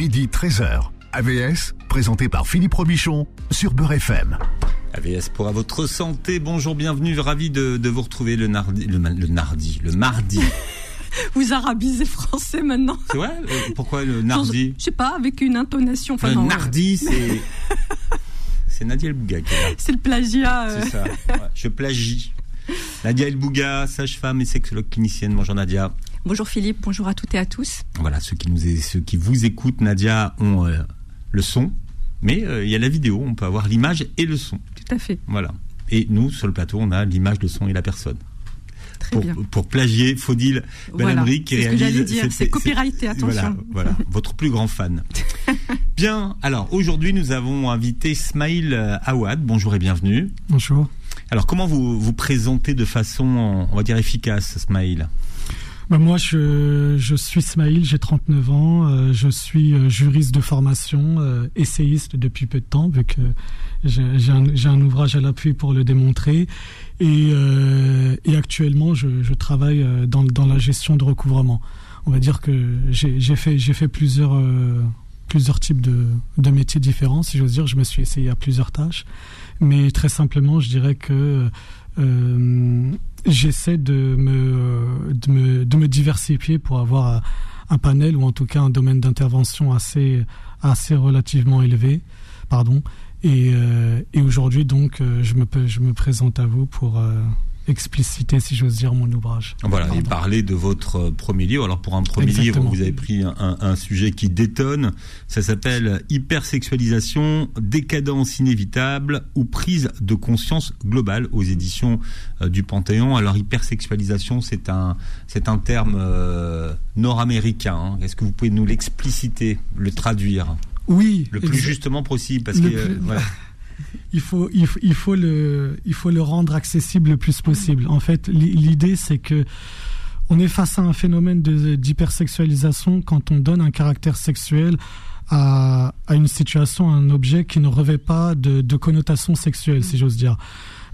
midi 13h. AVS, présenté par Philippe Robichon sur Beurre FM. AVS pour à votre santé. Bonjour, bienvenue. Ravi de, de vous retrouver le nardi, le, nardi, le mardi. Vous arabisez français maintenant. C'est vrai? Euh, Pourquoi le nardi? Je sais pas, avec une intonation. Enfin, Le non, nardi, c'est c'est Nadia El Bouga qui est là. C'est le plagiat. euh. C'est ça. Ouais, je plagie. Nadia El Bouga, sage-femme et sexologue clinicienne. Bonjour Nadia. Bonjour Philippe, bonjour à toutes et à tous. Voilà, ceux qui nous ceux qui vous écoutent, Nadia, ont euh, le son, mais euh, il y a la vidéo. On peut avoir l'image et le son. Tout à fait. Voilà. Et nous, sur le plateau, on a l'image, le son et la personne. Très Pour, bien. pour plagier Faudil Voilà, Benamri qui c'est ce que réalise. j'allais dire, cette- c'est copyrighté, cette- attention. Voilà, voilà, votre plus grand fan. Bien, alors aujourd'hui, nous avons invité Smaïl euh, Awad. Bonjour et bienvenue. Bonjour. Alors, comment vous vous présentez de façon, on va dire, efficace, Smaïl? Bah, moi, je, je suis Smaïl, j'ai 39 ans, euh, je suis euh, juriste de formation, euh, essayiste depuis peu de temps, vu que j'ai un, un ouvrage à l'appui pour le démontrer. Et, euh, et actuellement, je, je travaille euh, dans, dans la gestion de recouvrement. On va dire que j'ai fait, fait plusieurs, euh, plusieurs types de, de métiers différents, si j'ose dire. Je me suis essayé à plusieurs tâches. Mais très simplement, je dirais que euh, j'essaie de me, de, me, de me diversifier pour avoir un panel ou en tout cas un domaine d'intervention assez, assez relativement élevé. Pardon. Et, euh, et aujourd'hui, donc, euh, je, me, je me présente à vous pour euh, expliciter, si j'ose dire, mon ouvrage. Voilà, et Pardon. parler de votre euh, premier livre. Alors pour un premier Exactement. livre, vous avez pris un, un- un sujet qui détonne. Ça s'appelle Hypersexualisation, décadence inévitable ou prise de conscience globale aux éditions euh, du Panthéon. Alors hypersexualisation, c'est un c'est un terme euh, nord-américain. hein. Est-ce que vous pouvez nous l'expliciter, le traduire? Oui. le plus justement possible parce que Le euh, voilà. il faut, il, il, faut le, il faut le rendre accessible le plus possible. En fait, l'i- l'idée, c'est que on est face à un phénomène d'hypersexualisation quand on donne un caractère sexuel à, à une situation, à un objet qui ne revêt pas de, connotation sexuelle, si j'ose dire.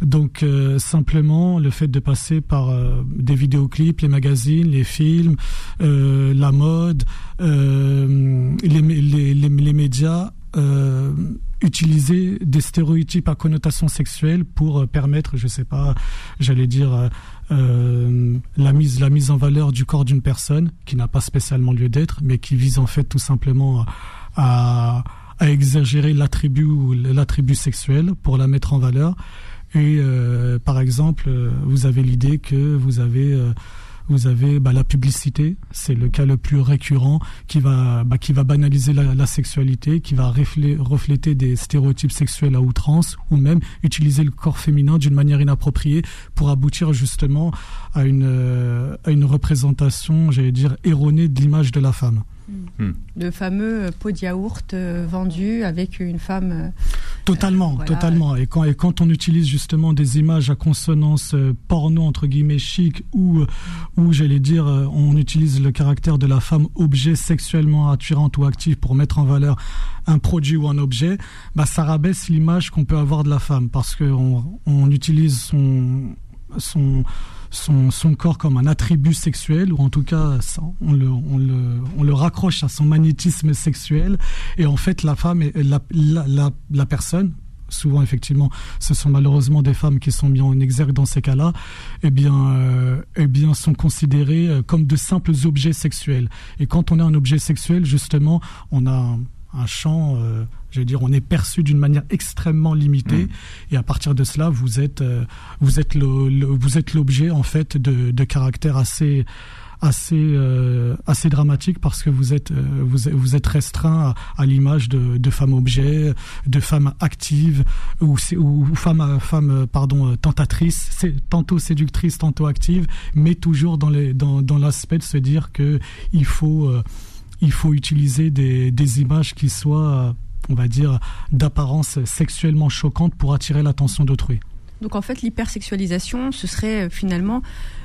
Donc euh, simplement le fait de passer par euh, des vidéoclips, les magazines, les films, euh, la mode, euh, les, les, les, médias utiliser des stéréotypes à connotation sexuelle pour euh, permettre, je sais pas, j'allais dire euh, euh, la mise la mise en valeur du corps d'une personne qui n'a pas spécialement lieu d'être, mais qui vise en fait tout simplement à, à exagérer l'attribut l'attribut sexuel pour la mettre en valeur. Et euh, par exemple, euh, vous avez l'idée que vous avez euh, vous avez bah, la publicité, c'est le cas le plus récurrent qui va bah, qui va banaliser la, sexualité, qui va reflé- refléter des stéréotypes sexuels à outrance, ou même utiliser le corps féminin d'une manière inappropriée pour aboutir justement à une euh, à une représentation, j'allais dire erronée de l'image de la femme. Le fameux pot de yaourt euh, vendu avec une femme. euh, Totalement, voilà. totalement. Et quand, et quand on utilise justement des images à consonance euh, porno entre guillemets chic ou ou j'allais dire on utilise le caractère de la femme objet sexuellement attirante ou actif pour mettre en valeur un produit ou un objet, bah ça rabaisse l'image qu'on peut avoir de la femme parce que on, on utilise son son son, son corps comme un attribut sexuel ou en tout cas on le, on, le, on le raccroche à son magnétisme sexuel. Et en fait la femme est la, la, la, la personne souvent effectivement ce sont malheureusement des femmes qui sont mises en exergue dans ces cas-là eh bien euh, eh bien sont considérées euh, comme de simples objets sexuels. Et quand on est un objet sexuel justement on a un, champ euh, je veux dire on est perçu d'une manière extrêmement limitée Mm. et à partir de cela vous êtes euh, vous êtes le, le- vous êtes l'objet en fait de, de caractère assez assez euh, assez dramatique parce que vous êtes euh, vous, êtes- vous êtes restreint à, à l'image de, de femmes objets de femmes actives ou ou, femmes femmes pardon tentatrices c'est tantôt séductrices tantôt actives mais toujours dans les dans, dans l'aspect de se dire que il faut il faut utiliser des, des images qui soient euh, on va dire d'apparence sexuellement choquante pour attirer l'attention d'autrui. Donc en fait, l'hypersexualisation, ce serait euh, finalement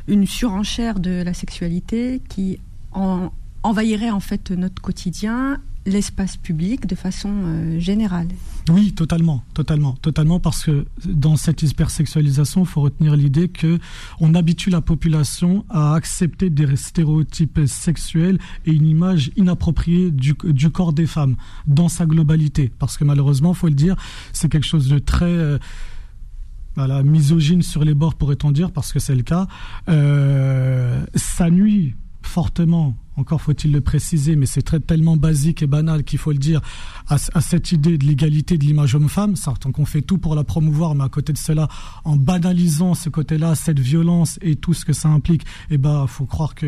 une surenchère de la sexualité qui en- envahirait en fait notre quotidien, l'espace public de façon euh, générale. Oui, totalement, totalement, totalement, parce que dans cette hypersexualisation, il faut retenir l'idée que on habitue la population à accepter des stéréotypes sexuels et une image inappropriée du, corps des femmes dans sa globalité, parce que malheureusement, faut le dire, c'est quelque chose de très euh, voilà, misogyne sur les bords, pourrait-on dire, parce que c'est le cas. Euh, ça nuit fortement encore faut-il le préciser, mais c'est tellement basique et banal qu'il faut le dire, à, cette idée de l'égalité de l'image homme-femme. Tant qu'on fait tout pour la promouvoir, mais à côté de cela, en banalisant ce côté-là, cette violence et tout ce que ça implique, eh ben, faut croire que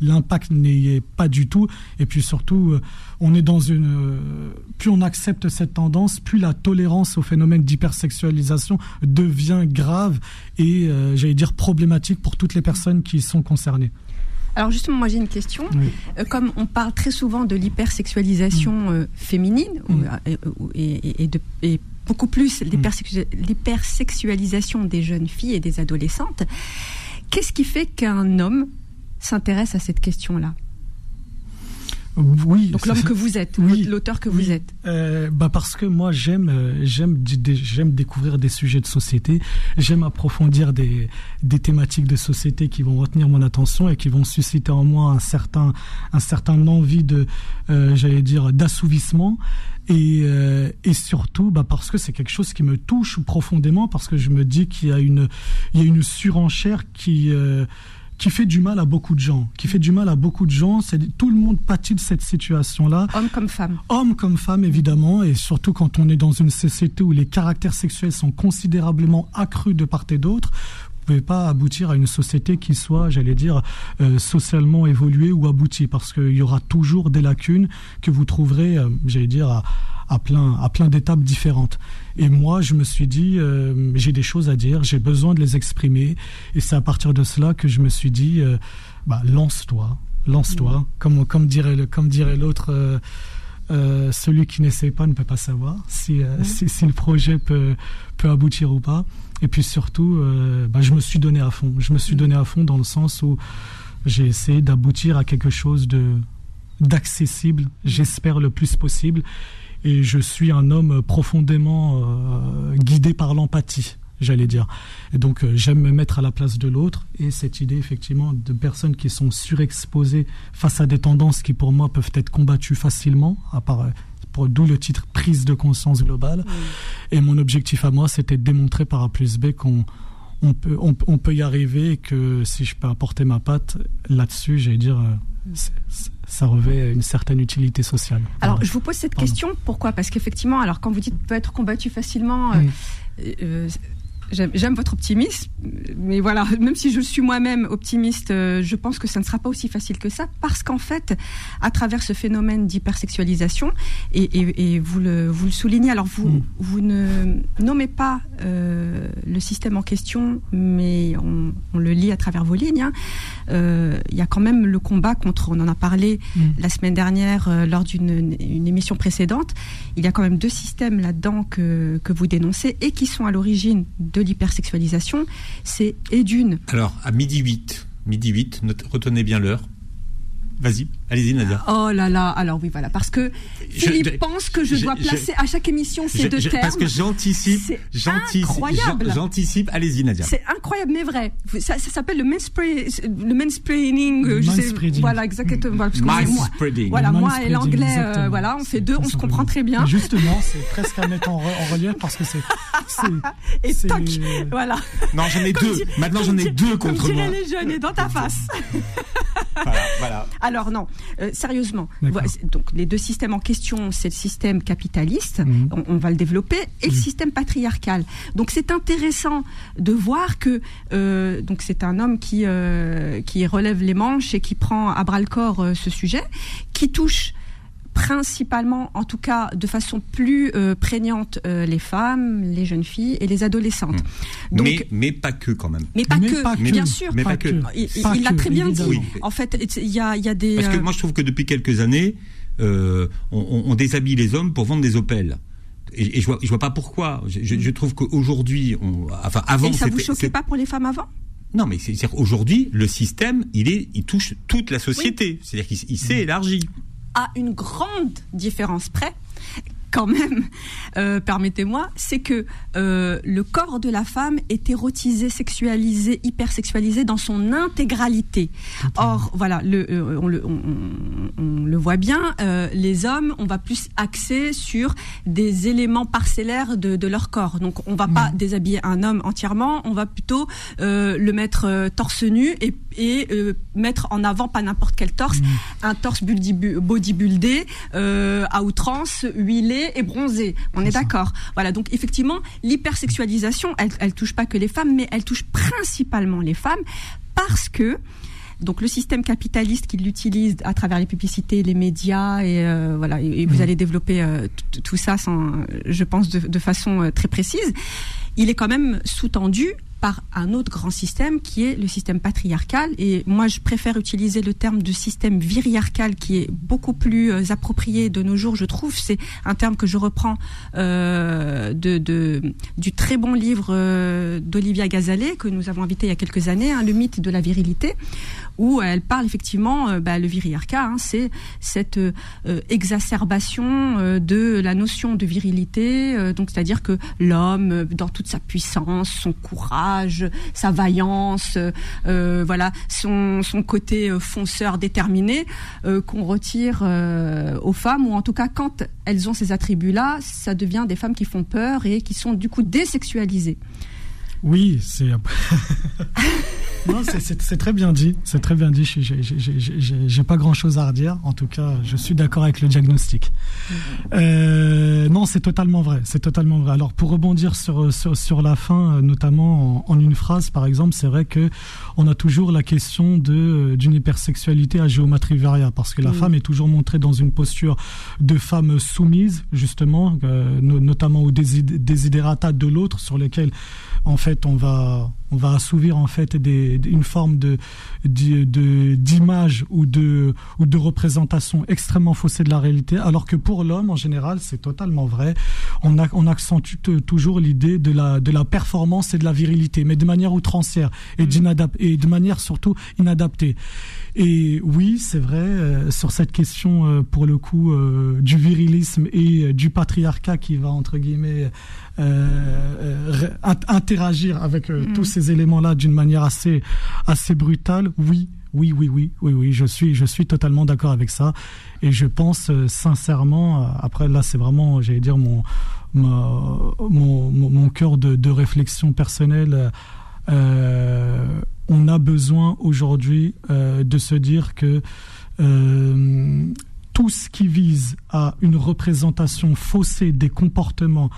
l'impact n'y est pas du tout. Et puis surtout, euh, on est dans une, euh, plus on accepte cette tendance, plus la tolérance au phénomène d'hypersexualisation devient grave et, euh, j'allais dire, problématique pour toutes les personnes qui sont concernées. Alors justement, moi j'ai une question. Euh, comme on parle très souvent de l'hypersexualisation mm. euh, féminine mm. euh, et, de, beaucoup plus mm. l'hypersexualisation des jeunes filles et des adolescentes, qu'est-ce qui fait qu'un homme s'intéresse à cette question-là? Oui. Donc l'homme que vous êtes, l'auteur que vous êtes. Euh, bah parce que moi j'aime euh, j'aime j'aime découvrir des sujets de société, j'aime approfondir des des thématiques de société qui vont retenir mon attention et qui vont susciter en moi un certain un certain envie de euh, j'allais dire d'assouvissement et, euh, et surtout bah parce que c'est quelque chose qui me touche profondément parce que je me dis qu'il y a une il y a une surenchère qui euh, qui fait du mal à beaucoup de gens, qui fait du mal à beaucoup de gens. C'est tout le monde pâtit de cette situation-là. Homme comme femme. Homme comme femme, évidemment, et surtout quand on est dans une société où les caractères sexuels sont considérablement accrus de part et d'autre. Vous pouvez pas aboutir à une société qui soit, j'allais dire, euh, socialement évoluée ou aboutie, parce qu'il y aura toujours des lacunes que vous trouverez, euh, j'allais dire, à, à plein, à plein d'étapes différentes. Et moi, je me suis dit, euh, j'ai des choses à dire, j'ai besoin de les exprimer. Et c'est à partir de cela que je me suis dit, euh, bah, lance-toi, lance-toi. Mmh. Comme, comme dirait, comme dirait l'autre, euh, celui qui n'essaie pas ne peut pas savoir si, mmh. si, si, le projet peut, peut aboutir ou pas. Et puis surtout, bah, je me suis donné à fond. Je me suis mmh. donné à fond dans le sens où j'ai essayé d'aboutir à quelque chose de d'accessible, j'espère le plus possible et je suis un homme profondément euh, guidé par l'empathie j'allais dire. Et donc euh, j'aime me mettre à la place de l'autre et cette idée effectivement de personnes qui sont surexposées face à des tendances qui pour moi peuvent être combattues facilement, à part euh, pour d'où le titre prise de conscience globale. Et mon objectif à moi, c'était de démontrer par A plus B qu'on on peut, on, peut y arriver et que si je peux apporter ma patte là-dessus, j'allais dire, ça revêt une certaine utilité sociale. Alors, je vous pose cette question, pourquoi? Parce qu'effectivement, alors quand vous dites peut être combattu facilement, euh, euh, J'aime votre optimisme, mais voilà, même si je suis moi-même optimiste, euh, je pense que ça ne sera pas aussi facile que ça, parce qu'en fait, à travers ce phénomène d'hypersexualisation, et, et, vous, le, vous le soulignez, alors vous, mm. vous ne nommez pas euh, le système en question, mais on, le lit à travers vos lignes, hein. euh, il y a quand même le combat contre, on en a parlé mm. la semaine dernière lors d'une émission précédente, il y a quand même deux systèmes là-dedans que, que vous dénoncez et qui sont à l'origine de l'hypersexualisation, c'est et d'une. Alors, à midi 8, midi 8, retenez bien l'heure. Vas-y, allez-y Nadia. Oh là là, alors oui voilà, parce que Philippe pense que je, dois placer à chaque émission ces deux termes. Parce que j'anticipe, j'anticipe, j'anticipe. Allez-y Nadia. C'est incroyable mais vrai. Ça, s'appelle le mansplaining, le mansplaining. Euh, voilà exactement. Voilà, moi et l'anglais, euh, voilà, on fait deux, on se comprend très bien. Justement, c'est presque à mettre en, relief parce que c'est. Et toc, voilà. Non, j'en ai deux. Maintenant, j'en ai deux contre moi. les jeunes et dans ta face. voilà. voilà. Alors non, euh, sérieusement. Donc les deux systèmes en question, c'est le système capitaliste, mhm. on, va le développer, et le mhm. système patriarcal. Donc c'est intéressant de voir que euh, donc c'est un homme qui euh, qui relève les manches et qui prend à bras le corps ce sujet, qui touche principalement, en tout cas de façon plus euh, prégnante, euh, les femmes, les jeunes filles et les adolescentes. Mmh. Donc, mais, pas que quand même. Mais pas que, bien sûr. Mais pas, que. Il l'a très bien dit. En fait, il y a, y a, des... Parce que euh, moi, je trouve que depuis quelques années, on, on, déshabille les hommes pour vendre des Opel. Et, je vois, je vois pas pourquoi. Je, je trouve qu'aujourd'hui, enfin avant, et ça vous choquait pas pour les femmes avant? Non, mais c'est aujourd'hui le système, il est, il touche toute la société. C'est-à-dire qu'il s'est élargi à une grande différence près quand même, euh, permettez-moi, c'est que euh, le corps de la femme est érotisé, sexualisé, hypersexualisé dans son intégralité. Or, voilà, le, euh, on, le, on, on, le voit bien, euh, les hommes, on va plus axer sur des éléments parcellaires de, de leur corps. Donc, on va pas déshabiller un homme entièrement, on va plutôt euh, le mettre torse nu et, et mettre en avant pas n'importe quel torse, mm. un torse bodybuildé à outrance, huilé et bronzé. On est, d'accord. Voilà. Donc effectivement, l'hypersexualisation, elle, elle touche pas que les femmes, mais elle touche principalement les femmes parce que donc le système capitaliste qui l'utilise à travers les publicités, les médias et euh, voilà et, vous mmh. allez développer euh, tout ça sans, je pense de, de façon euh, très précise. Il est quand même sous-tendu par un autre grand système qui est le système patriarcal. Et moi, je préfère utiliser le terme de système viriarcal qui est beaucoup plus euh, approprié de nos jours, je trouve. C'est un terme que je reprends euh, de, du très bon livre euh, d'Olivia Gazalet que nous avons invité il y a quelques années, hein, Le mythe de la virilité, où elle parle effectivement, euh, bah, le viriarcat, hein, c'est cette euh, exacerbation euh, de la notion de virilité, donc c'est-à-dire que l'homme, dans toute sa puissance, son courage, sa vaillance, voilà, son, son côté fonceur déterminé, qu'on retire aux femmes, ou en tout cas quand elles ont ces attributs-là, ça devient des femmes qui font peur et qui sont du coup désexualisées. Oui, c'est. non, c'est très bien dit. C'est très bien dit. J'ai pas grand chose à redire. En tout cas, je suis d'accord avec le diagnostic. Euh, non, c'est totalement vrai. C'est totalement vrai. Alors, pour rebondir sur, sur, sur la fin, notamment en, une phrase, par exemple, c'est vrai que on a toujours la question de d'une hypersexualité à géométrie varia, parce que la femme est toujours montrée dans une posture de femme soumise, justement, euh, notamment aux désidérata de l'autre, sur lesquels en fait, on va on va assouvir en fait des, une forme de d'image ou de ou de représentation extrêmement faussée de la réalité, alors que pour l'homme en général, c'est totalement vrai. On a, on accentue toujours l'idée de la de la performance et de la virilité, mais de manière outrancière et, mm. et de manière surtout inadaptée. Et oui, c'est vrai, euh, sur cette question, euh, pour le coup, euh, du virilisme et du patriarcat qui va, entre guillemets, interagir avec mm. tous ces éléments-là d'une manière assez, assez brutale, oui, oui, oui, oui, oui, oui, je suis, je suis totalement d'accord avec ça. Et je pense sincèrement, après là, c'est vraiment, j'allais dire, mon, mon, mon, mon cœur de, de réflexion personnelle. Euh, on a besoin aujourd'hui euh, de se dire que euh, tout ce qui vise à une représentation faussée des comportements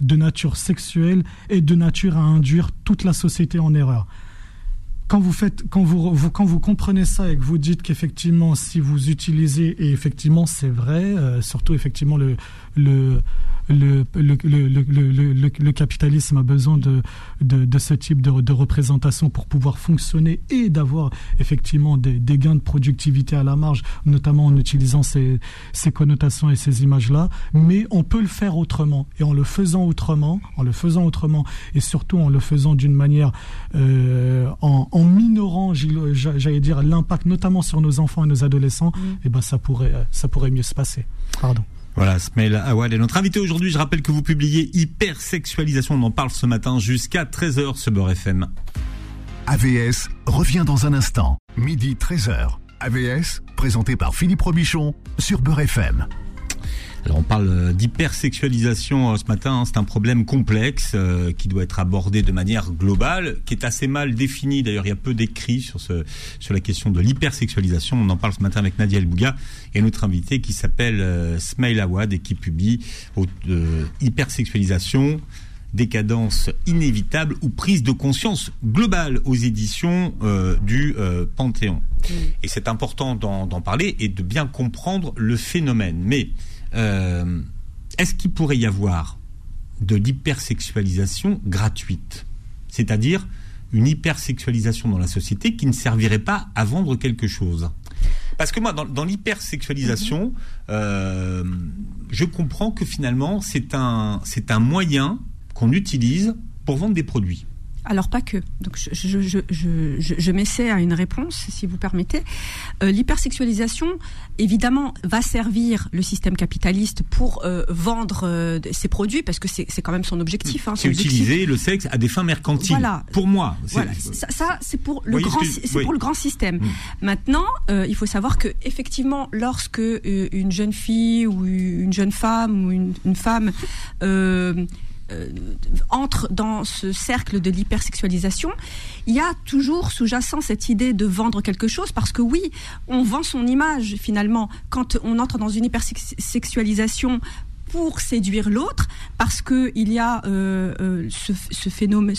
de nature sexuelle est de nature à induire toute la société en erreur. Quand vous faites, quand vous, quand vous comprenez ça et que vous dites qu'effectivement, si vous utilisez et effectivement c'est vrai, euh, surtout effectivement le le le, le, le, le, capitalisme a besoin de, de, ce type de, de, représentation pour pouvoir fonctionner et d'avoir effectivement des, des, gains de productivité à la marge, notamment en utilisant ces, ces connotations et ces images-là. Mais on peut le faire autrement. Et en le faisant autrement, en le faisant autrement, et surtout en le faisant d'une manière euh, en, en, minorant, j'allais dire, l'impact notamment sur nos enfants et nos adolescents, mmh. et eh ben ça pourrait, ça pourrait mieux se passer. Pardon. Voilà, Smail Awad est notre invité aujourd'hui. Je rappelle que vous publiez Hypersexualisation. On en parle ce matin jusqu'à 13h sur Beurre FM. AVS revient dans un instant. Midi 13h. AVS, présenté par Philippe Robichon sur Beurre FM. Alors on parle euh, d'hypersexualisation euh, ce matin, hein. c'est un problème complexe euh, qui doit être abordé de manière globale, qui est assez mal défini. D'ailleurs, il y a peu d'écrits sur ce sur la question de l'hypersexualisation. On en parle ce matin avec Nadia Elbouga et notre invité qui s'appelle euh, Smail Awad et qui publie Hypersexualisation décadence inévitable ou prise de conscience globale aux éditions du Panthéon. Et c'est important d'en parler et de bien comprendre le phénomène. Mais euh, est-ce qu'il pourrait y avoir de l'hypersexualisation gratuite? C'est-à-dire une hypersexualisation dans la société qui ne servirait pas à vendre quelque chose. Parce que moi, dans, l'hypersexualisation, euh, je comprends que finalement, c'est un, c'est un moyen qu'on utilise pour vendre des produits. Alors pas que. Donc je, je, je, je, je m'essaie à une réponse, si vous permettez. Euh, L'hypersexualisation, évidemment, va servir le système capitaliste pour euh, vendre euh, ses produits, parce que c'est quand même son objectif. Hein, c'est utiliser le sexe à des fins mercantiles. Voilà. Pour moi. Voilà. Ça, ça c'est pour le grand, pour le grand système. Mm. Maintenant, il faut savoir que effectivement, lorsque une jeune fille ou une jeune femme ou une, une femme entre dans ce cercle de l'hypersexualisation, il y a toujours sous-jacent cette idée de vendre quelque chose parce que oui, on vend son image finalement quand on entre dans une hypersexualisation pour séduire l'autre parce que il y a euh, euh, ce, phénomène,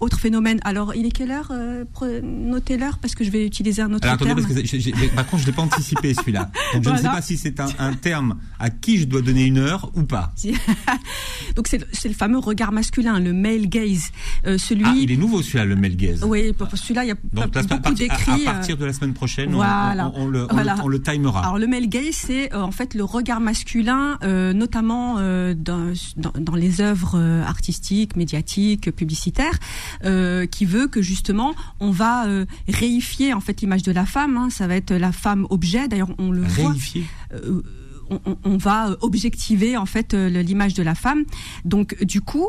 autre phénomène. Alors, il est quelle heure euh, Notez l'heure parce que je vais utiliser un autre Alors, attendez, terme. Parce que par contre, je l'ai pas anticipé celui-là. Donc, je ne sais pas si c'est un, un, terme à qui je dois donner une heure ou pas. Donc, c'est le fameux regard masculin, le male gaze. Euh, celui... Ah, il est nouveau celui-là, le male gaze. Oui, celui-là, il y a Donc, beaucoup d'écrits. À, partir de la semaine prochaine, voilà. on, on, le, on, le, timera. Alors, le male gaze, c'est euh, en fait le regard masculin, euh, notamment euh, dans, dans, dans, les œuvres euh, artistiques, médiatiques, publicitaires. Euh, qui veut que justement on va euh, réifier en fait l'image de la femme. Hein. ça va être la femme objet. D'ailleurs, on le réifier. voit. Euh, on, on, va objectiver en fait l'image de la femme. Donc du coup,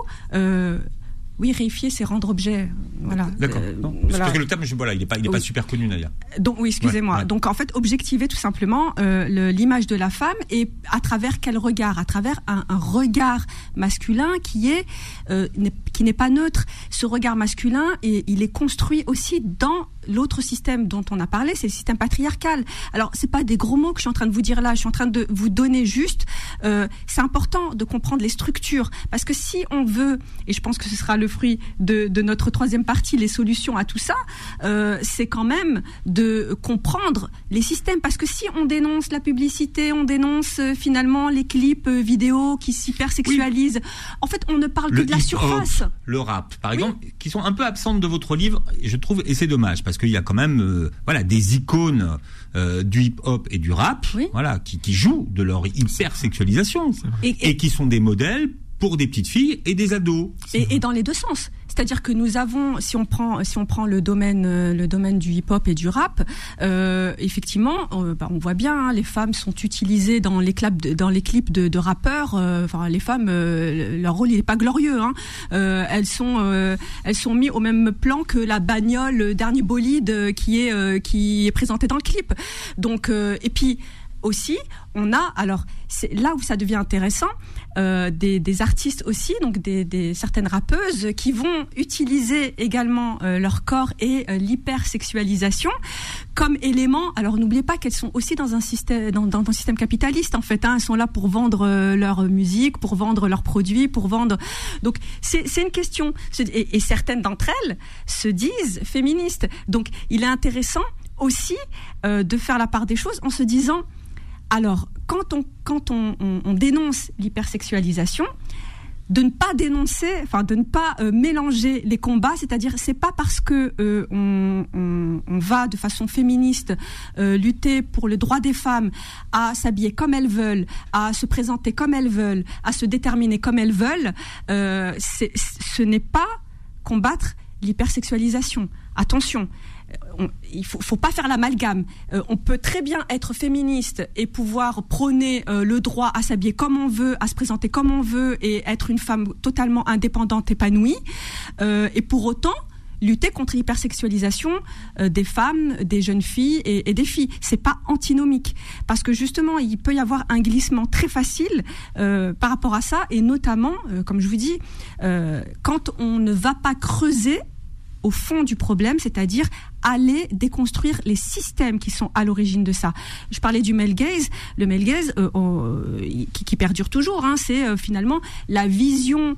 oui, réifier, c'est rendre objet. Voilà. D'accord. Euh, voilà. le terme, voilà, il n'est pas, il est pas super connu d'ailleurs. Donc oui, excusez-moi. Donc en fait, objectiver tout simplement euh, l'image de la femme et à travers quel regard? À travers un, un regard masculin qui est euh, qui n'est pas neutre. Ce regard masculin, et il est construit aussi dans l'autre système dont on a parlé, c'est le système patriarcal. Alors, c'est pas des gros mots que je suis en train de vous dire là. Je suis en train de vous donner juste. Euh, c'est important de comprendre les structures parce que si on veut, et je pense que ce sera le fruit de, de notre troisième partie, les solutions à tout ça, euh, c'est quand même de comprendre les systèmes parce que si on dénonce la publicité, on dénonce euh, finalement les clips vidéo qui s'hypersexualisent, oui. en fait, on ne parle le que de la surface. Le rap, par exemple, qui sont un peu absentes de votre livre, je trouve, et c'est dommage parce qu'il y a quand même euh, voilà des icônes euh, du hip-hop et du rap, oui. voilà, qui, qui, jouent de leur hypersexualisation et, et, et qui sont des modèles pour des petites filles et des ados. Et, et, dans les deux sens. C'est-à-dire que nous avons, si on prend, si on prend le domaine, euh, le domaine du hip-hop et du rap, euh, effectivement, on, bah, on, voit bien, hein, les femmes sont utilisées dans les de, dans les clips de, de rappeurs. Euh, enfin, les femmes, euh, leur rôle n'est pas glorieux. Hein. Euh, elles sont, euh, elles sont mises au même plan que la bagnole, le dernier bolide qui est, qui est présenté dans le clip. Donc, et puis aussi, on a, alors c'est là où ça devient intéressant, euh, des, des, artistes aussi, donc des, des, certaines rappeuses qui vont utiliser également euh, leur corps et euh, l'hypersexualisation comme élément. Alors n'oubliez pas qu'elles sont aussi dans un système, dans, dans un système capitaliste en fait. Hein, elles sont là pour vendre euh, leur musique, pour vendre leurs produits, pour vendre. Donc c'est une question. Et, et certaines d'entre elles se disent féministes. Donc il est intéressant aussi euh, de faire la part des choses en se disant alors, quand on, dénonce l'hypersexualisation, de ne pas dénoncer, enfin de ne pas euh, mélanger les combats, c'est-à-dire c'est pas parce que euh, on, va de façon féministe euh, lutter pour le droit des femmes à s'habiller comme elles veulent, à se présenter comme elles veulent, à se déterminer comme elles veulent, ce n'est pas combattre l'hypersexualisation. Attention, il faut, faut pas faire l'amalgame. Euh, on peut très bien être féministe et pouvoir prôner euh, le droit à s'habiller comme on veut, à se présenter comme on veut et être une femme totalement indépendante, épanouie. Euh, et pour autant, lutter contre l'hypersexualisation des femmes, des jeunes filles et, des filles. C'est pas antinomique parce que justement il peut y avoir un glissement très facile par rapport à ça et notamment, comme je vous dis, quand on ne va pas creuser au fond du problème, c'est-à-dire aller déconstruire les systèmes qui sont à l'origine de ça. Je parlais du male gaze. Le male gaze, euh, euh, qui, perdure toujours, hein, c'est euh, finalement la vision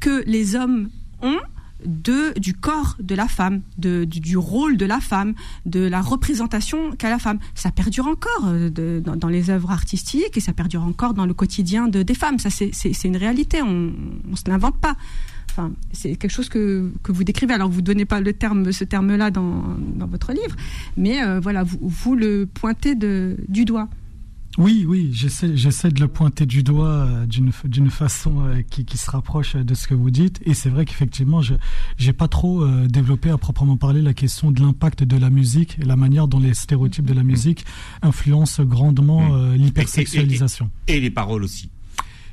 que les hommes ont de du corps de la femme, de, du, rôle de la femme, de la représentation qu'a la femme. Ça perdure encore dans, les œuvres artistiques et ça perdure encore dans le quotidien de, des femmes. Ça, c'est une réalité. On ne se l'invente pas. Enfin, c'est quelque chose que, que vous décrivez. Alors, vous donnez pas le terme, ce terme-là dans, dans votre livre, mais euh, voilà, vous, vous le pointez de, du doigt. Oui, oui, j'essaie, j'essaie de le pointer du doigt euh, d'une, d'une façon euh, qui, qui, se rapproche de ce que vous dites. Et c'est vrai qu'effectivement, je j'ai pas trop euh, développé à proprement parler la question de l'impact de la musique et la manière dont les stéréotypes de la musique influencent grandement mmh. l'hypersexualisation. Et, les paroles aussi.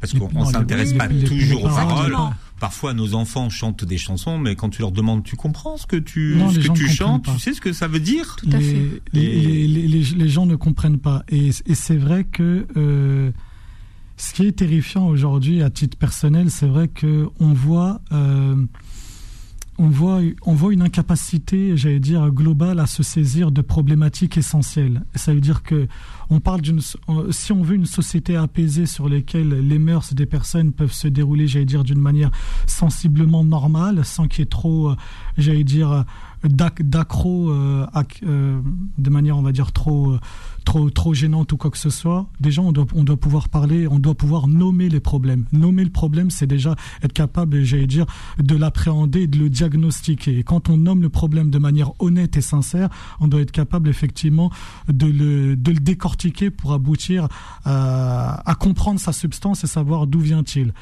Parce qu'on ne s'intéresse pas toujours aux paroles. Parfois, nos enfants chantent des chansons, mais quand tu leur demandes, tu comprends ce que tu, ce que tu chantes, tu sais ce que ça veut dire Tout à fait. Les, les, les, gens ne comprennent pas. Et, et c'est vrai que euh, ce qui est terrifiant aujourd'hui, à titre personnel, c'est vrai que on voit. Euh, on voit, on voit une incapacité, j'allais dire, globale à se saisir de problématiques essentielles. Ça veut dire que on parle d'une, si on veut une société apaisée sur laquelle les mœurs des personnes peuvent se dérouler, j'allais dire, d'une manière sensiblement normale, sans qu'il y ait trop, euh, j'allais dire, d'accro euh, euh, de manière, on va dire, trop trop, trop gênante ou quoi que ce soit, déjà on doit, on doit pouvoir parler, on doit pouvoir nommer les problèmes. Nommer le problème, c'est déjà être capable, j'allais dire, de l'appréhender de le diagnostiquer. Et quand on nomme le problème de manière honnête et sincère, on doit être capable effectivement de le, de le décortiquer pour aboutir à, à comprendre sa substance et savoir d'où vient-il.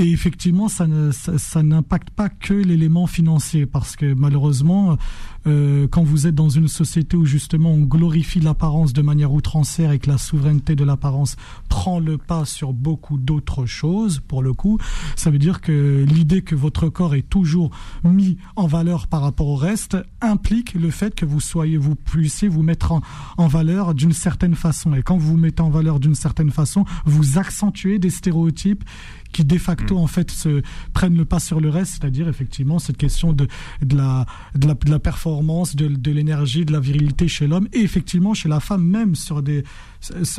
Et effectivement, ça, ça, n'impacte pas que l'élément financier, parce que malheureusement, euh, quand vous êtes dans une société où justement on glorifie l'apparence de manière outrancière et que la souveraineté de l'apparence prend le pas sur beaucoup d'autres choses, pour le coup, ça veut dire que l'idée que votre corps est toujours mis en valeur par rapport au reste implique le fait que vous soyez, vous puissiez vous mettre en, en valeur d'une certaine façon. Et quand vous vous mettez en valeur d'une certaine façon, vous accentuez des stéréotypes qui de facto mm. en fait se prennent le pas sur le reste, c'est-à-dire effectivement cette question de, de, la, de, la, de la performance, de, l'énergie, de la virilité chez l'homme et effectivement chez la femme même sur des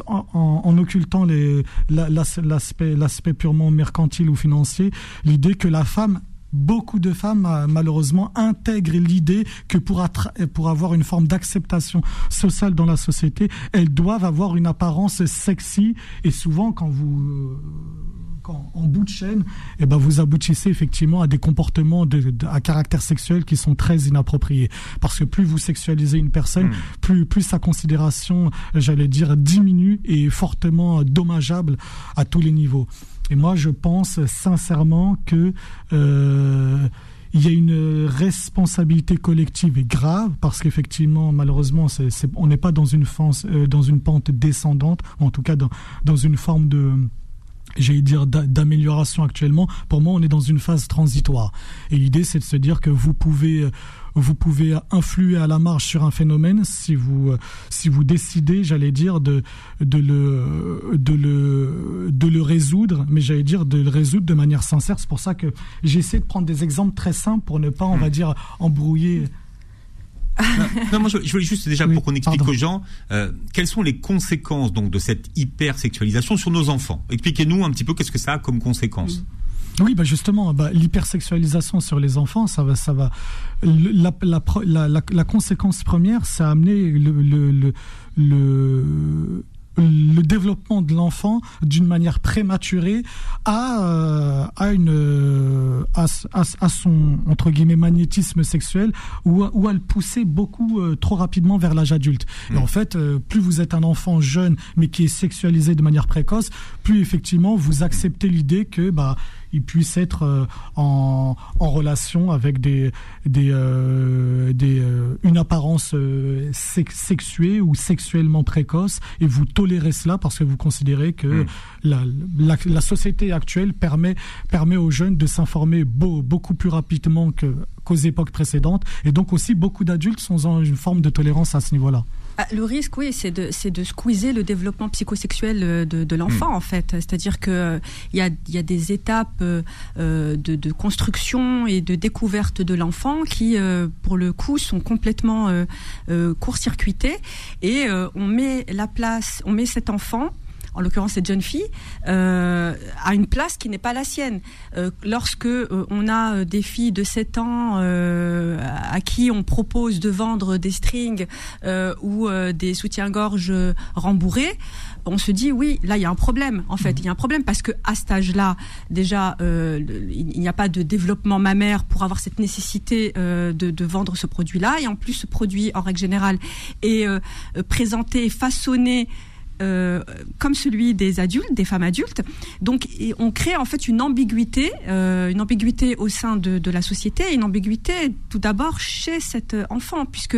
en, occultant l'aspect, purement mercantile ou financier, l'idée que la femme beaucoup de femmes malheureusement intègrent l'idée que pour, pour avoir une forme d'acceptation sociale dans la société, elles doivent avoir une apparence sexy et souvent quand vous en bout de chaîne, eh ben vous aboutissez effectivement à des comportements de, à caractère sexuel qui sont très inappropriés. Parce que plus vous sexualisez une personne, hmm. plus, plus sa considération, j'allais dire, diminue et est fortement dommageable à tous les niveaux. Et moi, je pense sincèrement que euh, il y a une responsabilité collective et grave parce qu'effectivement, malheureusement, on n'est pas dans une, euh, dans une pente descendante, en tout cas dans, dans une forme de j'allais dire d'amélioration actuellement. Pour moi, on est dans une phase transitoire. Et l'idée, c'est de se dire que vous pouvez vous pouvez influer à la marge sur un phénomène si vous si vous décidez, j'allais dire de de le de le de le résoudre, mais j'allais dire de le résoudre de manière sincère. C'est pour ça que j'essaie de prendre des exemples très simples pour ne pas, on va hmm. dire, embrouiller non, moi je, voulais juste déjà pour qu'on explique aux gens euh, quelles sont les conséquences donc de cette hypersexualisation sur nos enfants. Expliquez-nous un petit peu qu'est-ce que ça a comme conséquence. Oui, bah justement, bah, l'hypersexualisation sur les enfants, ça va, ça va. La, la, la, la conséquence première, c'est amener le, le, le le développement de l'enfant d'une manière prématurée à, euh, à, une, euh, à, à, son entre guillemets magnétisme sexuel ou, ou à le pousser beaucoup euh, trop rapidement vers l'âge adulte. Et en fait, plus vous êtes un enfant jeune mais qui est sexualisé de manière précoce, plus effectivement vous acceptez l'idée que bah il puisse être euh, en, en, relation avec des, des, euh, des euh, une apparence sexuée ou sexuellement précoce et vous tolérez cela parce que vous considérez que hmm. la, la, la, société actuelle permet, permet aux jeunes de s'informer beaucoup plus rapidement que qu'aux époques précédentes et donc aussi beaucoup d'adultes sont dans une forme de tolérance à ce niveau-là. Ah, le risque, oui, c'est de, c'est de squeezer le développement psychosexuel euh, de, de l'enfant, hmm. en fait. C'est-à-dire que euh, il y a, y a des étapes euh, de, de, construction et de découverte de l'enfant qui, pour le coup, sont complètement court-circuitées et on met la place, on met cet enfant en l'occurrence cette jeune fille, euh, a une place qui n'est pas la sienne. Euh, lorsque euh, on a euh, des filles de 7 ans euh, à qui on propose de vendre des strings ou des soutiens-gorge rembourrés, on se dit oui, là il y a un problème. En fait, il y a un problème parce que à cet âge-là, déjà, il n'y a pas de développement mammaire pour avoir cette nécessité de, de, vendre ce produit-là. Et en plus, ce produit, en règle générale, est présenté, façonné euh, comme celui des adultes, des femmes adultes. Donc, on crée en fait une ambiguïté, euh, une ambiguïté au sein de, de, la société, une ambiguïté tout d'abord chez cet enfant, puisque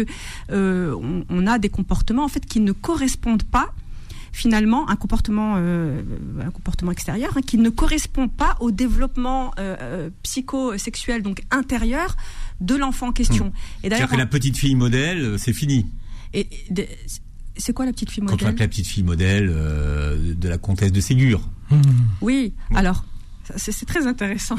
euh, on, on, a des comportements en fait qui ne correspondent pas finalement un comportement, euh, un comportement extérieur hein, qui ne correspond pas au développement euh, psychosexuel donc intérieur de l'enfant en question. Mmh. Et d'ailleurs, que la petite fille modèle, c'est fini. Et, c'est quoi la petite fille modèle Quand on la petite fille modèle euh, de la comtesse de Ségur. Mmh. Oui, alors c'est très intéressant.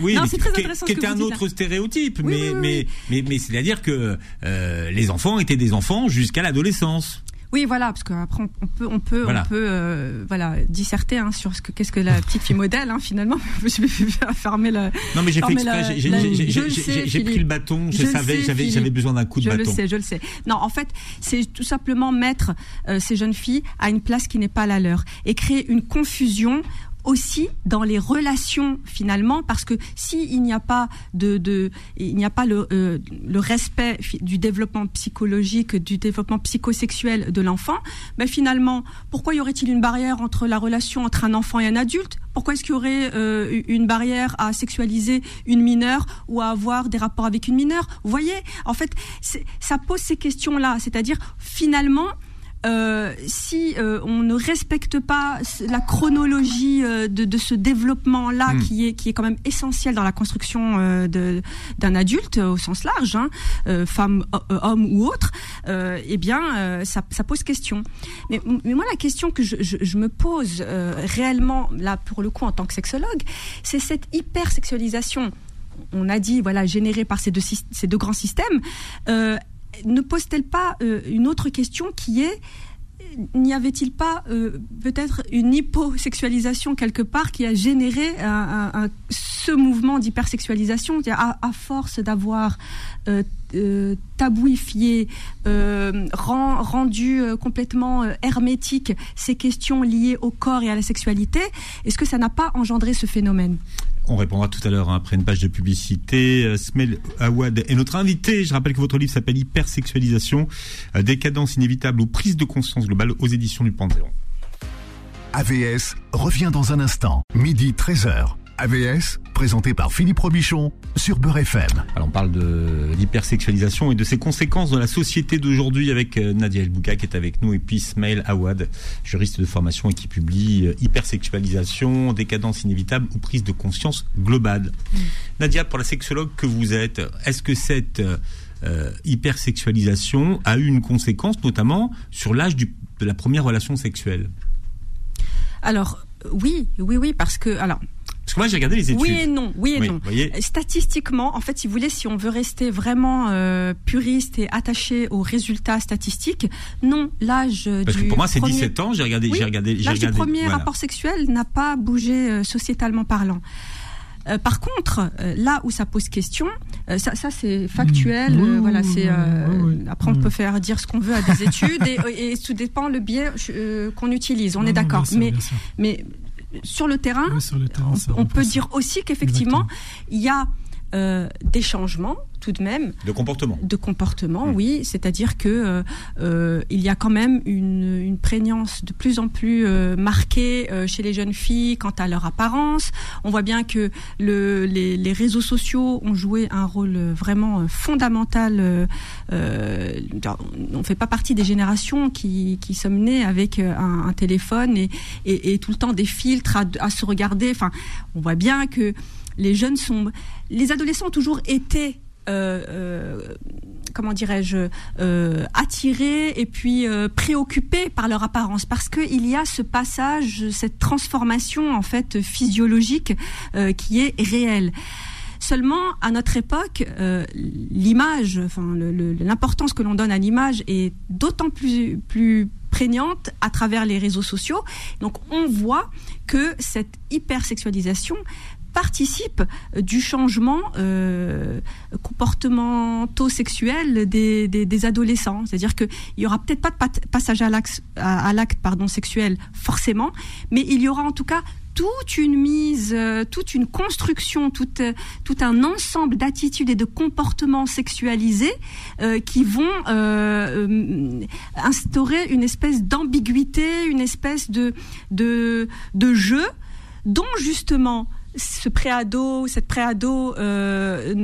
oui, c'est très intéressant. Qui était un autre stéréotype, mais, mais, mais, mais, c'est-à-dire que euh, les enfants étaient des enfants jusqu'à l'adolescence. Oui, voilà, parce qu'après on peut, on peut, voilà. on peut, euh, voilà, disserter hein, sur ce que qu'est-ce que la petite fille modèle, hein, finalement. je vais fermer la. Non, mais j'ai fait exprès. J'ai pris le bâton. Je, savais, j'avais, j'avais besoin d'un coup de je bâton. Je le sais, je le sais. Non, en fait, c'est tout simplement mettre euh, ces jeunes filles à une place qui n'est pas la leur et créer une confusion aussi dans les relations finalement parce que si il n'y a pas de, de il n'y a pas le, euh, le respect du développement psychologique du développement psychosexuel de l'enfant ben finalement pourquoi y aurait-il une barrière entre la relation entre un enfant et un adulte? Pourquoi est-ce qu'il y aurait euh, une barrière à sexualiser une mineure ou à avoir des rapports avec une mineure? Vous voyez en fait ça pose ces questions là c'est-à-dire finalement euh, si euh, on ne respecte pas la chronologie euh, de, de, ce développement-là, hmm. qui est qui est quand même essentiel dans la construction d'un adulte au sens large, hein, femme, homme ou autre, eh bien, ça, ça, pose question. Mais, mais, moi, la question que je, je, je me pose réellement, là, pour le coup, en tant que sexologue, c'est cette hypersexualisation on a dit voilà générée par ces deux, ces deux grands systèmes, euh, ne pose-t-elle pas euh, une autre question qui est n'y avait-il pas euh, peut-être une hyposexualisation quelque part qui a généré ce mouvement d'hypersexualisation à, force d'avoir euh, euh, tabouifié, rendu complètement hermétique ces questions liées au corps et à la sexualité, est-ce que ça n'a pas engendré ce phénomène? On répondra tout à l'heure hein, après une page de publicité. Euh, Smel Awad est notre invité. Je rappelle que votre livre s'appelle Hypersexualisation, euh, décadence inévitable ou prise de conscience globale aux éditions du Panthéon. AVS revient dans un instant, midi 13h. AVS, présenté par Philippe Robichon sur Beurre FM. Alors on parle de l'hypersexualisation et de ses conséquences dans la société d'aujourd'hui avec euh, Nadia Elbouka qui est avec nous et puis Smail Awad, juriste de formation et qui publie euh, Hypersexualisation, décadence inévitable ou prise de conscience globale. Mm. Nadia, pour la sexologue que vous êtes, est-ce que cette euh, hypersexualisation a eu une conséquence notamment sur l'âge de la première relation sexuelle? Alors oui, oui, oui, parce que alors parce que moi j'ai regardé les études. Oui et non, oui et non. Statistiquement, en fait, si vous voulez, si on veut rester vraiment euh, puriste et attaché aux résultats statistiques, non, l'âge Parce que pour moi c'est 17 ans, j'ai regardé, j'ai regardé, L'âge du premier rapport sexuel n'a pas bougé euh, sociétalement parlant. Euh, par contre, euh, là où ça pose question, euh, ça, ça c'est factuel. Mmh. voilà, c'est après on peut faire dire ce qu'on veut à des études et, et, tout dépend le biais qu'on utilise. On est d'accord, mais mais sur le terrain, on, peut dire aussi qu'effectivement, il y a euh, des changements tout de même. De comportement. De comportement, mmh. oui. C'est-à-dire que euh, euh, il y a quand même une, une prégnance de plus en plus euh, marquée chez les jeunes filles quant à leur apparence. On voit bien que le, les, les, réseaux sociaux ont joué un rôle vraiment fondamental. on fait pas partie des générations qui, qui sommes nées avec un, un téléphone et, et, et, tout le temps des filtres à, à se regarder. Enfin, on voit bien que les jeunes sont, les adolescents ont toujours été euh, euh, comment dirais-je, euh, attirés et puis préoccupés par leur apparence, parce qu'il y a ce passage, cette transformation en fait physiologique qui est réelle. Seulement, à notre époque, l'image, enfin l'importance que l'on donne à l'image est d'autant plus plus prégnante à travers les réseaux sociaux. Donc, on voit que cette hypersexualisation participe du changement euh, comportementaux-sexuel des, des, adolescents. C'est-à-dire qu'il y aura peut-être pas de passage à l'acte, à, sexuel forcément, mais il y aura en tout cas toute une mise, euh, toute une construction, tout, euh, tout un ensemble d'attitudes et de comportements sexualisés euh, qui vont instaurer une espèce d'ambiguïté, une espèce de, de, de jeu dont justement ce préado, cette préado euh,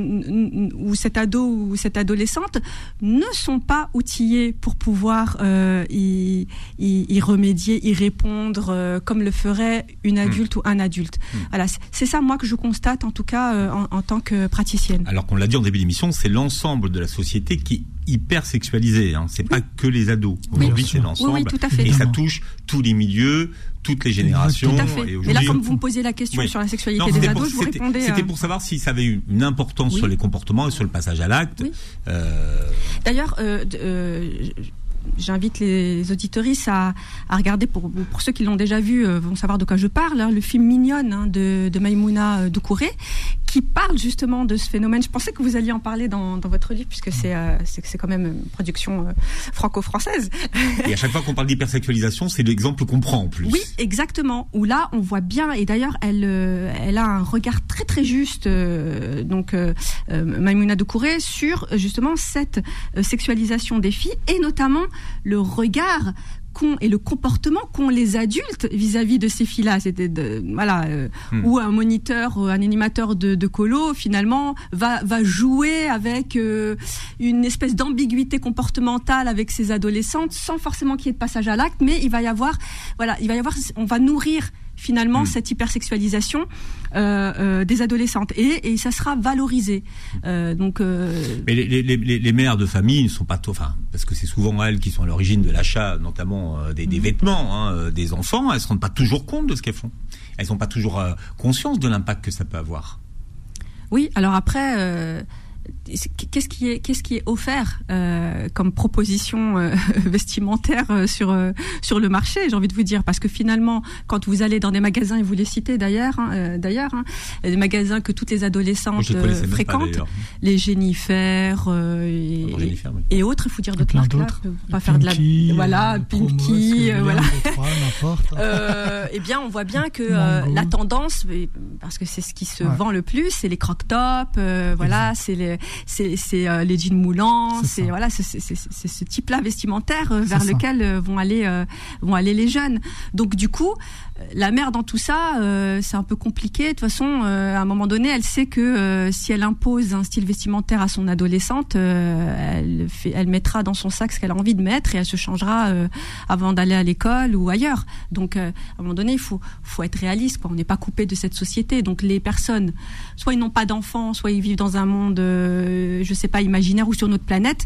ou cet ado ou cette adolescente ne sont pas outillés pour pouvoir euh, y, y, remédier, y répondre euh, comme le ferait une hmm. adulte ou un adulte. Hmm. Voilà, c'est ça moi que je constate en tout cas euh, en, en, tant que praticienne. Alors qu'on l'a dit en début d'émission, c'est l'ensemble de la société qui hyper sexualisé. Hein. C'est pas que les ados. Aujourd'hui, c'est l'ensemble. Oui. Et ça touche tous les milieux, toutes les générations. Tout à fait. Et, là, comme vous me posiez la question sur la sexualité des ados, je vous répondais. C'était euh, pour savoir si ça avait eu une importance sur les comportements et sur le passage à l'acte. Euh... D'ailleurs, euh, j'invite les auditoristes à, à regarder, pour, pour ceux qui l'ont déjà vu, vont savoir de quoi je parle, hein, le film Mignonne hein, de, de Maïmouna Doucouré, qui parle justement de ce phénomène. Je pensais que vous alliez en parler dans, dans votre livre, puisque c'est euh, c'est quand même une production euh, franco-française. Et à chaque fois qu'on parle d'hypersexualisation, c'est l'exemple qu'on prend en plus. Oui, exactement. Où là, on voit bien, et d'ailleurs, elle, elle a un regard très très juste, donc Maïmouna Doucouré, sur justement cette sexualisation des filles, et notamment le regard et le comportement qu'ont les adultes vis-à-vis de ces filles-là. C'était voilà, euh, hmm. où un moniteur, un animateur de, de, colo finalement va va jouer avec euh, une espèce d'ambiguïté comportementale avec ses adolescentes, sans forcément qu'il y ait de passage à l'acte, mais il va y avoir, voilà, il va y avoir, on va nourrir finalement hmm. cette hypersexualisation euh, euh, des adolescentes et, et, ça sera valorisé. Euh, donc, mais les, les, les, les, mères de famille ne sont pas, enfin, parce que c'est souvent elles qui sont à l'origine de l'achat, notamment des, des, hmm. vêtements hein, des enfants. Elles se rendent pas toujours compte de ce qu'elles font. Elles n'ont pas toujours conscience de l'impact que ça peut avoir. Oui, alors après qu'est-ce qui est qu'est-ce qui est offert euh, comme proposition euh, vestimentaire euh, sur euh, sur le marché j'ai envie de vous dire? Parce que finalement quand vous allez dans des magasins et vous les citez d'ailleurs hein, euh, d'ailleurs hein, des magasins que toutes les adolescentes fréquentent les Jennifer et, et, autres il faut dire d'autres marques là pas faire de la voilà Pinky voilà. Eh bien on voit bien que la tendance parce que c'est ce qui se vend le plus c'est les croc top voilà c'est les c'est euh, les jeans moulants, c'est voilà, c'est ce type-là vestimentaire euh, vers lequel euh, vont aller vont aller les jeunes. Donc du coup, la mère dans tout ça, euh, c'est un peu compliqué. De toute façon, euh, à un moment donné, elle sait que euh, si elle impose un style vestimentaire à son adolescente, elle, fait, elle mettra dans son sac ce qu'elle a envie de mettre et elle se changera avant d'aller à l'école ou ailleurs. Donc, à un moment donné, il faut, faut être réaliste. Quoi. On n'est pas coupé de cette société. Donc, les personnes, soit ils n'ont pas d'enfants, soit ils vivent dans un monde, je sais pas, imaginaire ou sur notre planète,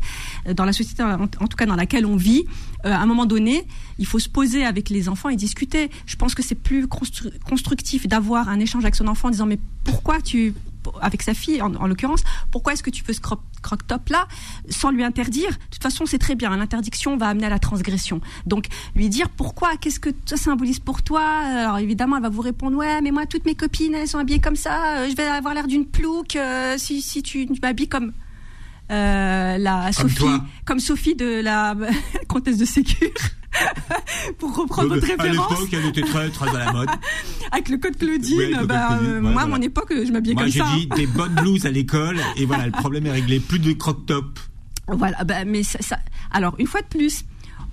dans la société, en, en tout cas dans laquelle on vit. à un moment donné, il faut se poser avec les enfants et discuter. Je pense que c'est plus constructif d'avoir un échange avec son enfant en disant mais pourquoi tu avec sa fille en, l'occurrence, pourquoi est-ce que tu veux ce croc-top là sans lui interdire? De toute façon, c'est très bien. L'interdiction va amener à la transgression. Donc, lui dire pourquoi, qu'est-ce que ça symbolise pour toi? Alors évidemment, elle va vous répondre ouais, mais moi toutes mes copines elles sont habillées comme ça. Euh, je vais avoir l'air d'une plouque euh, si si tu, m'habilles comme euh, la Sophie, comme Sophie de la comtesse de Sécure. pour reprendre votre référence. À l'époque, elle était très, très à la mode. Avec le code Claudine, bah, euh, moi, à mon époque, je m'habillais comme ça. Moi, j'ai dit des bonnes blouses à l'école, et voilà, le problème est réglé. Plus de croc-top. Voilà, bah, mais ça, ça, alors, une fois de plus,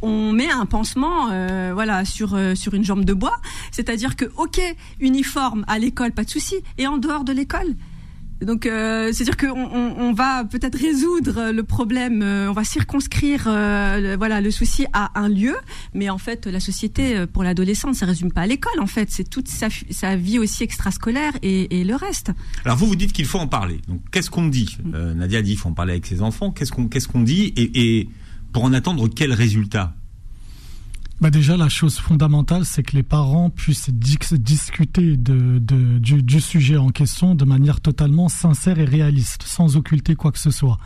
on met un pansement euh, voilà sur euh, sur une jambe de bois c'est-à-dire que OK uniforme à l'école pas de souci et en dehors de l'école donc, euh, c'est-à-dire qu'on on, on va peut-être résoudre le problème, euh, on va circonscrire euh, le, voilà le souci à un lieu, mais en fait, la société euh, pour l'adolescente, ça résume pas à l'école. En fait, c'est toute sa, vie aussi extrascolaire et, et, le reste. Alors vous, vous dites qu'il faut en parler. Donc, qu'est-ce qu'on dit? Mm. Nadia dit qu'il faut en parler avec ses enfants. Qu'est-ce qu'on qu'est-ce qu'on dit? Et, et pour en attendre quel résultat? Bah déjà, la chose fondamentale, c'est que les parents puissent discuter de, de du, du, sujet en question de manière totalement sincère et réaliste, sans occulter quoi que ce soit.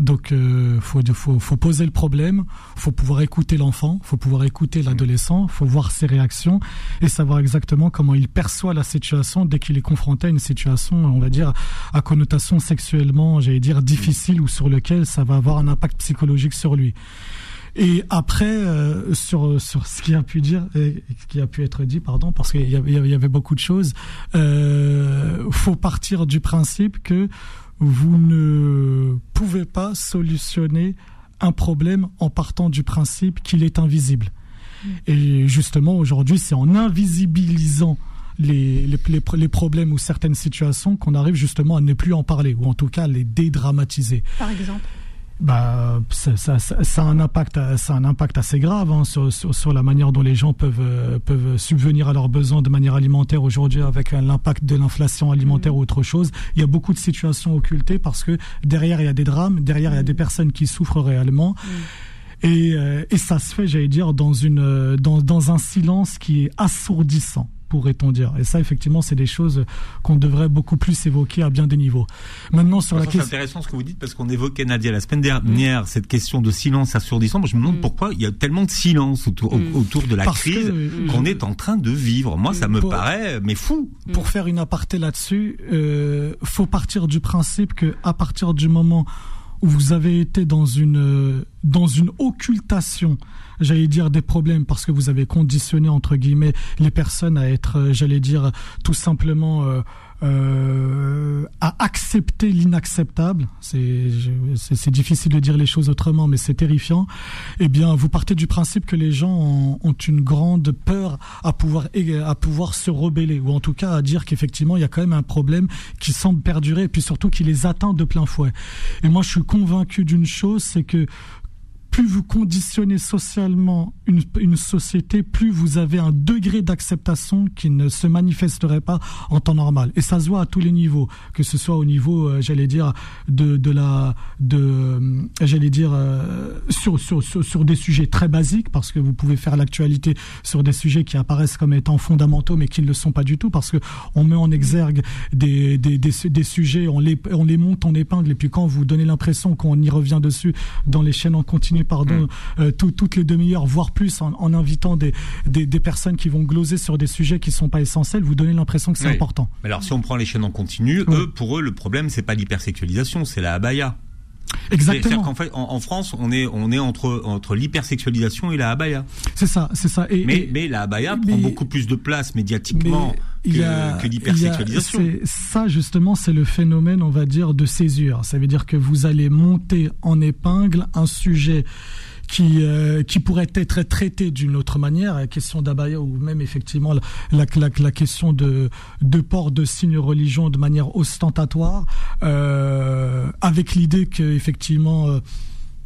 Donc, euh, faut, faut, faut poser le problème, faut pouvoir écouter l'enfant, faut pouvoir écouter l'adolescent, faut voir ses réactions et savoir exactement comment il perçoit la situation dès qu'il est confronté à une situation, on va dire, à connotation sexuellement, j'allais dire, difficile ou sur lequel ça va avoir un impact psychologique sur lui. Et après, euh, sur sur ce qui a pu dire, ce qui a pu être dit, pardon, parce qu'il y, y, avait beaucoup de choses. Euh, faut partir du principe que vous ne pouvez pas solutionner un problème en partant du principe qu'il est invisible. Mm. Et justement, aujourd'hui, c'est en invisibilisant les, les, les, problèmes ou certaines situations qu'on arrive justement à ne plus en parler, ou en tout cas les dédramatiser. Par exemple bah, ça, ça, ça, a un impact, ça a un impact assez grave hein, sur, sur, sur, la manière dont les gens peuvent, peuvent subvenir à leurs besoins de manière alimentaire aujourd'hui avec l'impact de l'inflation alimentaire ou autre chose. Il y a beaucoup de situations occultées parce que derrière il y a des drames, derrière il y a des personnes qui souffrent réellement. Et, euh, et ça se fait, j'allais dire, dans, une, dans, dans un silence qui est assourdissant pourrait-on dire? Et ça, effectivement, c'est des choses qu'on devrait beaucoup plus évoquer à bien des niveaux. Maintenant, sur la question... C'est intéressant ce que vous dites parce qu'on évoquait, Nadia, la semaine dernière, cette question de silence assourdissant. je me demande mm. pourquoi il y a tellement de silence autour, mm. autour de la crise qu'on est en train de vivre. Moi, ça me paraît, mais fou. Pour faire une aparté là-dessus, euh, faut partir du principe que à partir du moment où vous avez été dans une, dans une occultation j'allais dire, des problèmes parce que vous avez conditionné, entre guillemets, les personnes à être, euh, j'allais dire, tout simplement euh, euh, à accepter l'inacceptable. C'est, difficile de dire les choses autrement, mais c'est terrifiant. Eh bien, vous partez du principe que les gens ont, ont, une grande peur à pouvoir à pouvoir se rebeller, ou en tout cas à dire qu'effectivement il y a quand même un problème qui semble perdurer, et puis surtout qui les atteint de plein fouet. Et moi, je suis convaincu d'une chose, c'est que plus vous conditionnez socialement une, société, plus vous avez un degré d'acceptation qui ne se manifesterait pas en temps normal. Et ça se voit à tous les niveaux, que ce soit au niveau, euh, j'allais dire, de, la, euh, j'allais dire, euh, sur, des sujets très basiques, parce que vous pouvez faire l'actualité sur des sujets qui apparaissent comme étant fondamentaux, mais qui ne le sont pas du tout, parce que on met en exergue des sujets, on les, on les monte en épingle, et puis quand vous donnez l'impression qu'on y revient dessus dans les chaînes en continu, pardon, mm. euh, toutes les demi-heures, voire plus, en, invitant des, des, personnes qui vont gloser sur des sujets qui sont pas essentiels, vous donnez l'impression que c'est important. Alors si on prend les chaînes en continu, eux, pour eux, le problème c'est pas l'hypersexualisation, c'est la abaya. Exactement. qu'en fait, en, France, on est on est entre entre l'hypersexualisation et la abaya. C'est ça, c'est ça. Et, mais, mais la abaya prend beaucoup plus de place médiatiquement que, que l'hypersexualisation. Ça, justement, c'est le phénomène, on va dire, de césure. Ça veut dire que vous allez monter en épingle un sujet qui euh, qui pourrait être traité d'une autre manière, la question d'abaya ou même effectivement la, la, la, question de de port de signes religion de manière ostentatoire, euh, avec l'idée que effectivement euh,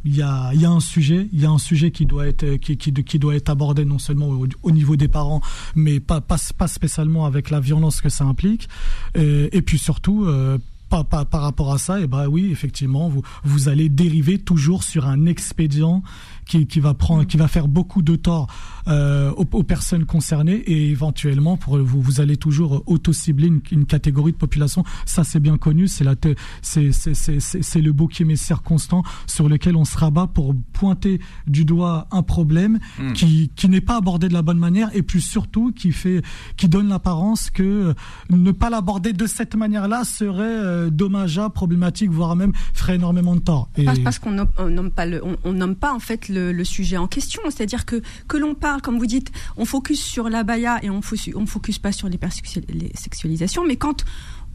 il y a, y a un sujet, il y a un sujet qui doit être qui, qui, qui doit être abordé non seulement au, niveau des parents, mais pas, pas pas spécialement avec la violence que ça implique, et, et puis surtout euh, par, par, par, rapport à ça, et eh ben oui, effectivement, vous vous allez dériver toujours sur un expédient qui, qui va prendre, qui va faire beaucoup de tort euh, aux, personnes concernées et éventuellement pour vous, vous allez toujours auto-cibler une, une, catégorie de population. Ça, c'est bien connu. C'est la, c'est, c'est, c'est, c'est le bouc émissaire constant sur lequel on se rabat pour pointer du doigt un problème hmm. qui, qui n'est pas abordé de la bonne manière et puis surtout qui fait, qui donne l'apparence que ne pas l'aborder de cette manière-là serait euh, dommageable, problématique, voire même ferait énormément de tort. Et... Parce, qu'on nomme pas le, on, on nomme pas en fait le, sujet en question. C'est-à-dire que que l'on parle, comme vous dites, on focus sur la baya et on ne focus pas sur les sexualisations. Mais quand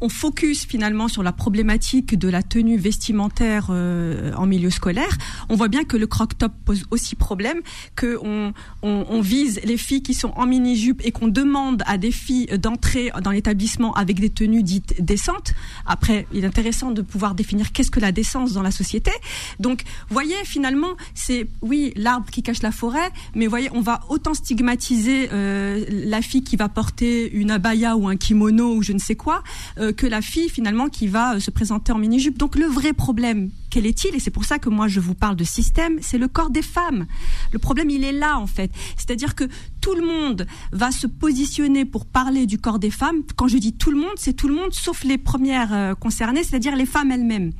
on focus finalement sur la problématique de la tenue vestimentaire euh, en milieu scolaire, on voit bien que le croc-top pose aussi problème, que on, on, vise les filles qui sont en mini-jupe et qu'on demande à des filles d'entrer dans l'établissement avec des tenues dites décentes. Après, il est intéressant de pouvoir définir qu'est-ce que la décence dans la société. Donc, voyez, finalement, c'est oui l'arbre qui cache la forêt, mais voyez, on va autant stigmatiser euh, la fille qui va porter une abaya ou un kimono ou je ne sais quoi. Euh, que la fille finalement qui va euh, se présenter en mini-jupe. Donc le vrai problème, quel est-il Et c'est pour ça que moi je vous parle de système, c'est le corps des femmes. Le problème, il est là en fait. C'est-à-dire que tout le monde va se positionner pour parler du corps des femmes. Quand je dis tout le monde, c'est tout le monde sauf les premières euh, concernées, c'est-à-dire les femmes elles-mêmes.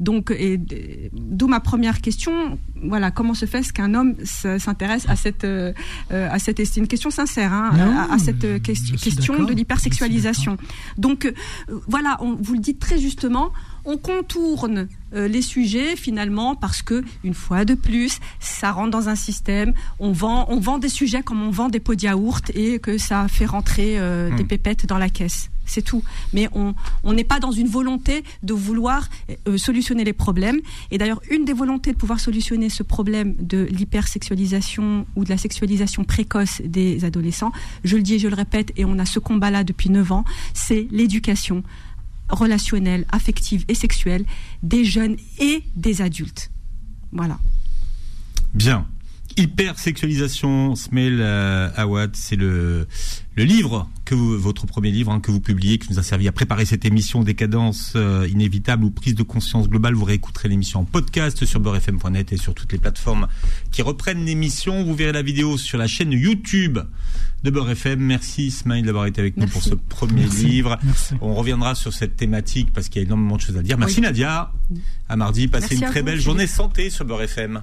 Donc, d'où ma première question. Voilà, comment se fait-ce qu'un homme s'intéresse à cette, euh, à cette, c'est une question sincère, hein, à, cette question de l'hypersexualisation. Donc, voilà, on, vous le dites très justement on contourne euh, les sujets finalement parce que une fois de plus, ça rentre dans un système. On vend, on vend des sujets comme on vend des pots de yaourt et que ça fait rentrer euh, des hmm. pépettes dans la caisse. C'est tout. Mais on n'est pas dans une volonté de vouloir euh, solutionner les problèmes. Et d'ailleurs, une des volontés de pouvoir solutionner ce problème de l'hypersexualisation ou de la sexualisation précoce des adolescents, je le dis et je le répète, et on a ce combat-là depuis 9 ans, c'est l'éducation relationnelle, affective et sexuelle des jeunes et des adultes. Voilà. Bien. Hypersexualisation, Smell euh, Awad, c'est le, le livre que vous, votre premier livre hein, que vous publiez, qui nous a servi à préparer cette émission Décadence euh, inévitable ou prise de conscience globale. Vous réécouterez l'émission en podcast sur beurrefm.net et sur toutes les plateformes qui reprennent l'émission. Vous verrez la vidéo sur la chaîne YouTube de Beurre FM. Merci Ismaël d'avoir été avec nous pour ce premier livre. On reviendra sur cette thématique parce qu'il y a énormément de choses à dire. Merci Nadia. À mardi. Passez une très belle journée santé sur Beurre FM.